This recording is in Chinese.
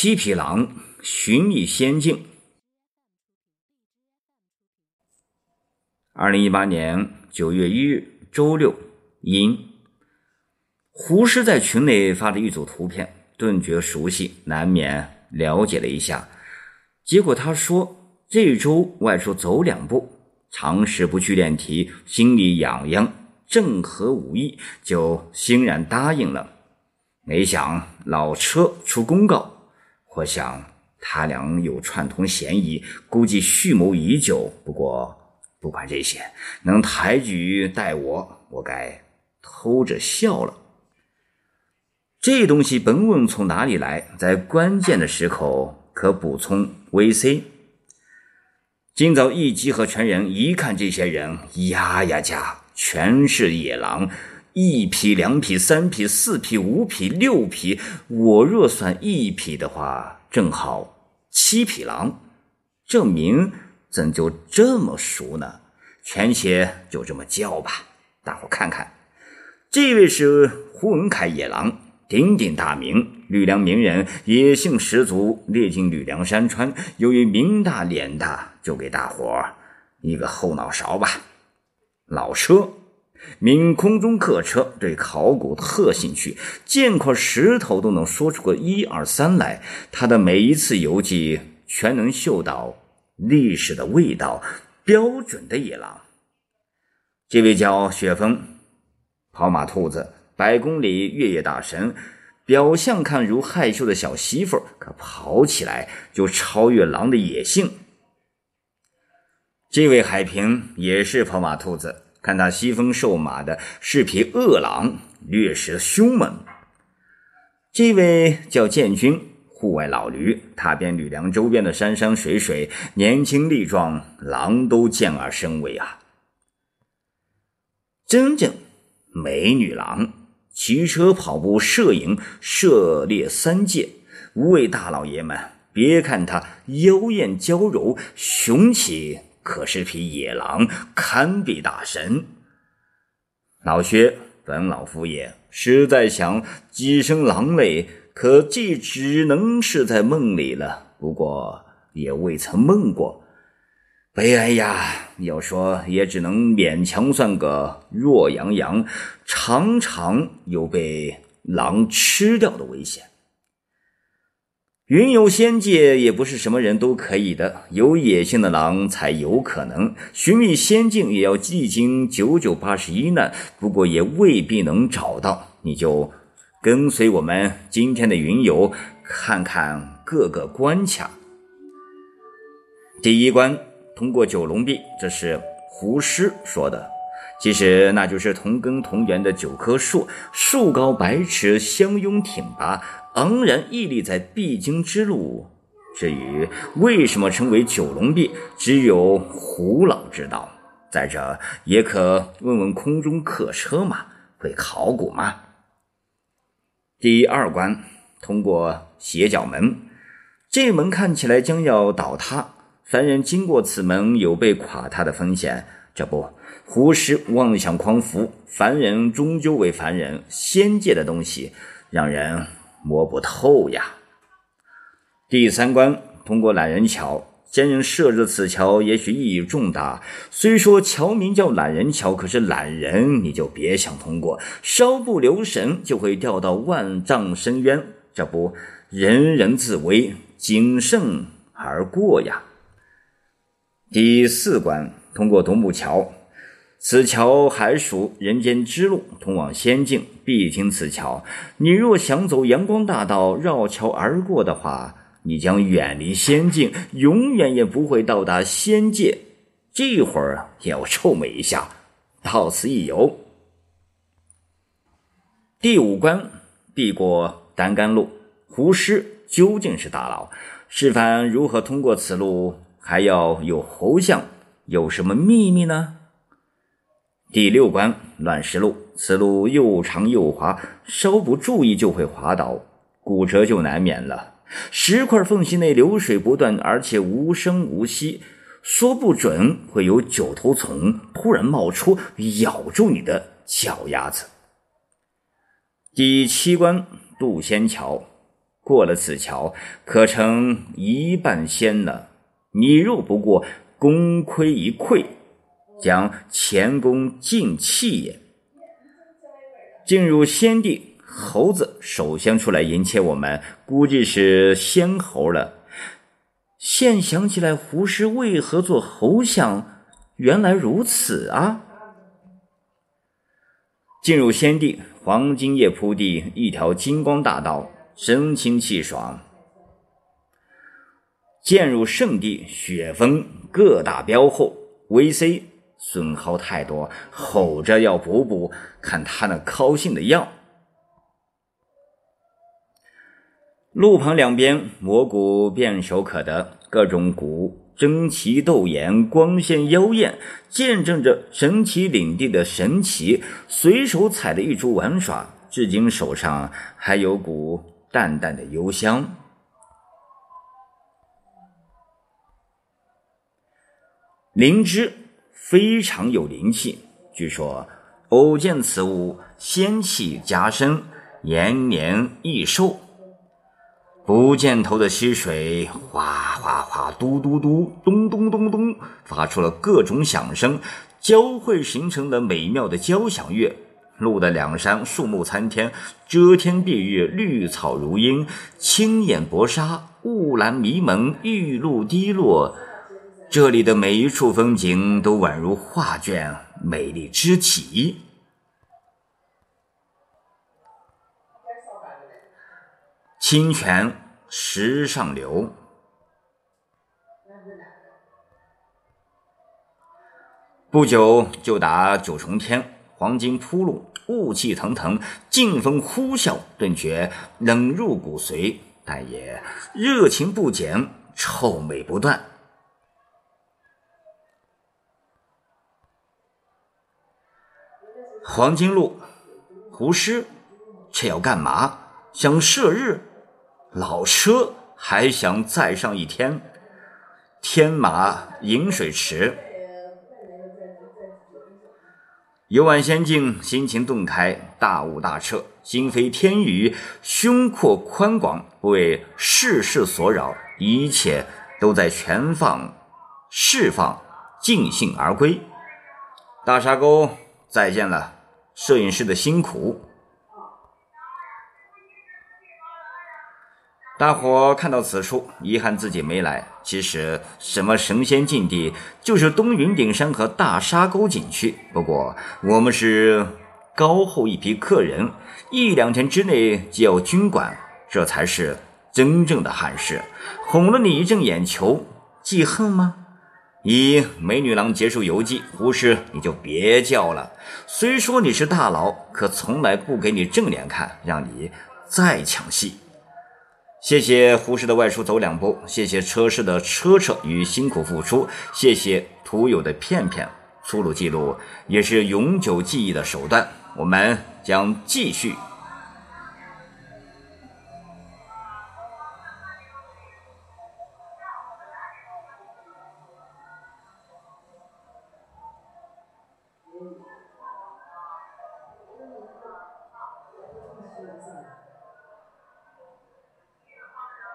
七匹狼寻觅仙境。二零一八年九月一日周六，阴。胡师在群内发了一组图片，顿觉熟悉，难免了解了一下。结果他说这周外出走两步，长时不去练题，心里痒痒，正合吾意，就欣然答应了。没想老车出公告。我想他俩有串通嫌疑，估计蓄谋已久。不过不管这些，能抬举待我，我该偷着笑了。这东西甭问从哪里来，在关键的时候可补充 VC。今早一集合全人，一看这些人，呀呀家，全是野狼。一匹、两匹、三匹、四匹、五匹、六匹，我若算一匹的话，正好七匹狼。这名怎就这么熟呢？全且就这么叫吧，大伙看看。这位是胡文凯野狼，鼎鼎大名，吕梁名人，野性十足，列进吕梁山川。由于名大脸大，就给大伙一个后脑勺吧。老车。名空中客车对考古特兴趣，见块石头都能说出个一二三来。他的每一次游记全能嗅到历史的味道，标准的野狼。这位叫雪峰，跑马兔子，百公里越野大神，表象看如害羞的小媳妇，可跑起来就超越狼的野性。这位海平也是跑马兔子。看他西风瘦马的是匹恶狼，略施凶猛。这位叫建军，户外老驴，踏遍吕梁周边的山山水水，年轻力壮，狼都见而生畏啊！真正美女狼，骑车、跑步、摄影，涉猎三界。五位大老爷们，别看他妖艳娇柔，雄起。可是匹野狼，堪比大神。老薛，本老夫也实在想几声狼泪，可既只能是在梦里了。不过也未曾梦过，悲哀呀！要说也只能勉强算个弱羊羊，常常有被狼吃掉的危险。云游仙界也不是什么人都可以的，有野性的狼才有可能寻觅仙境，也要历经九九八十一难，不过也未必能找到。你就跟随我们今天的云游，看看各个关卡。第一关通过九龙壁，这是胡师说的，其实那就是同根同源的九棵树，树高百尺，相拥挺拔。昂然屹立在必经之路。至于为什么称为九龙壁，只有胡老知道。在这也可问问空中客车嘛，会考古吗？第二关通过斜角门，这门看起来将要倒塌，凡人经过此门有被垮塌的风险。这不，胡适妄想匡扶，凡人终究为凡人，仙界的东西让人。摸不透呀！第三关通过懒人桥，仙人设置此桥也许意义重大。虽说桥名叫懒人桥，可是懒人你就别想通过，稍不留神就会掉到万丈深渊。这不，人人自危，谨慎而过呀！第四关通过独木桥。此桥还属人间之路，通往仙境必经此桥。你若想走阳光大道，绕桥而过的话，你将远离仙境，永远也不会到达仙界。这会儿也要臭美一下，到此一游。第五关必过单干路，胡师究竟是大佬，示范如何通过此路，还要有猴像，有什么秘密呢？第六关乱石路，此路又长又滑，稍不注意就会滑倒，骨折就难免了。石块缝隙内流水不断，而且无声无息，说不准会有九头虫突然冒出，咬住你的脚丫子。第七关渡仙桥，过了此桥，可成一半仙了。你若不过，功亏一篑，将前功尽弃也。进入先帝，猴子首先出来迎接我们，估计是先猴了。现想起来，胡适为何做猴相？原来如此啊！进入先帝，黄金叶铺地，一条金光大道，神清气爽。渐入圣地，雪峰各大标后，VC 损耗太多，吼着要补补，看他那高兴的样。路旁两边蘑菇遍手可得，各种菇争奇斗艳，光鲜妖艳，见证着神奇领地的神奇。随手采了一株玩耍，至今手上还有股淡淡的幽香。灵芝非常有灵气，据说偶见此物，仙气加深，延年益寿。不见头的溪水哗哗哗、嘟嘟嘟、咚咚咚咚，发出了各种响声，交汇形成了美妙的交响乐。路的两山树木参天，遮天蔽日，绿草如茵，青眼薄纱，雾岚迷蒙，玉露滴落。这里的每一处风景都宛如画卷，美丽之极。清泉石上流，不久就达九重天，黄金铺路，雾气腾腾，劲风呼啸，顿觉冷入骨髓，但也热情不减，臭美不断。黄金路，胡师，这要干嘛？想射日？老车还想再上一天？天马饮水池，游玩仙境，心情顿开，大悟大彻，心飞天宇，胸阔宽广，不为世事所扰，一切都在全放、释放、尽兴而归。大沙沟，再见了。摄影师的辛苦，大伙看到此处，遗憾自己没来。其实，什么神仙境地，就是东云顶山和大沙沟景区。不过，我们是高后一批客人，一两天之内就要军管，这才是真正的汉室。哄了你一阵眼球，记恨吗？一美女郎结束游记，胡适你就别叫了。虽说你是大佬，可从来不给你正脸看，让你再抢戏。谢谢胡适的外出走两步，谢谢车师的车车与辛苦付出，谢谢徒友的片片。粗鲁记录也是永久记忆的手段。我们将继续。